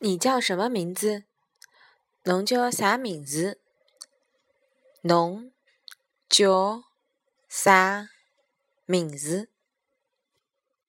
你叫什么名字？侬叫啥名字？侬叫啥名字？